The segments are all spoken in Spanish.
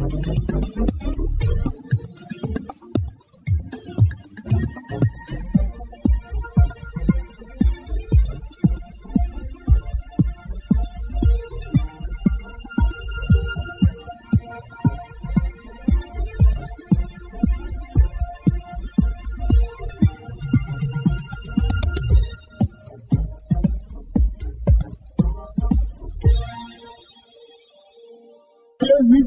どうぞ。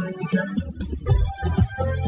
Thank you.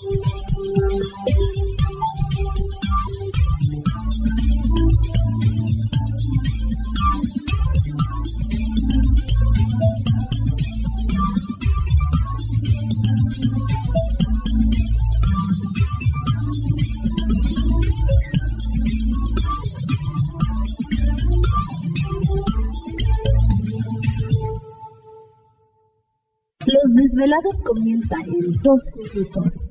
Desvelados comienza en 2 minutos.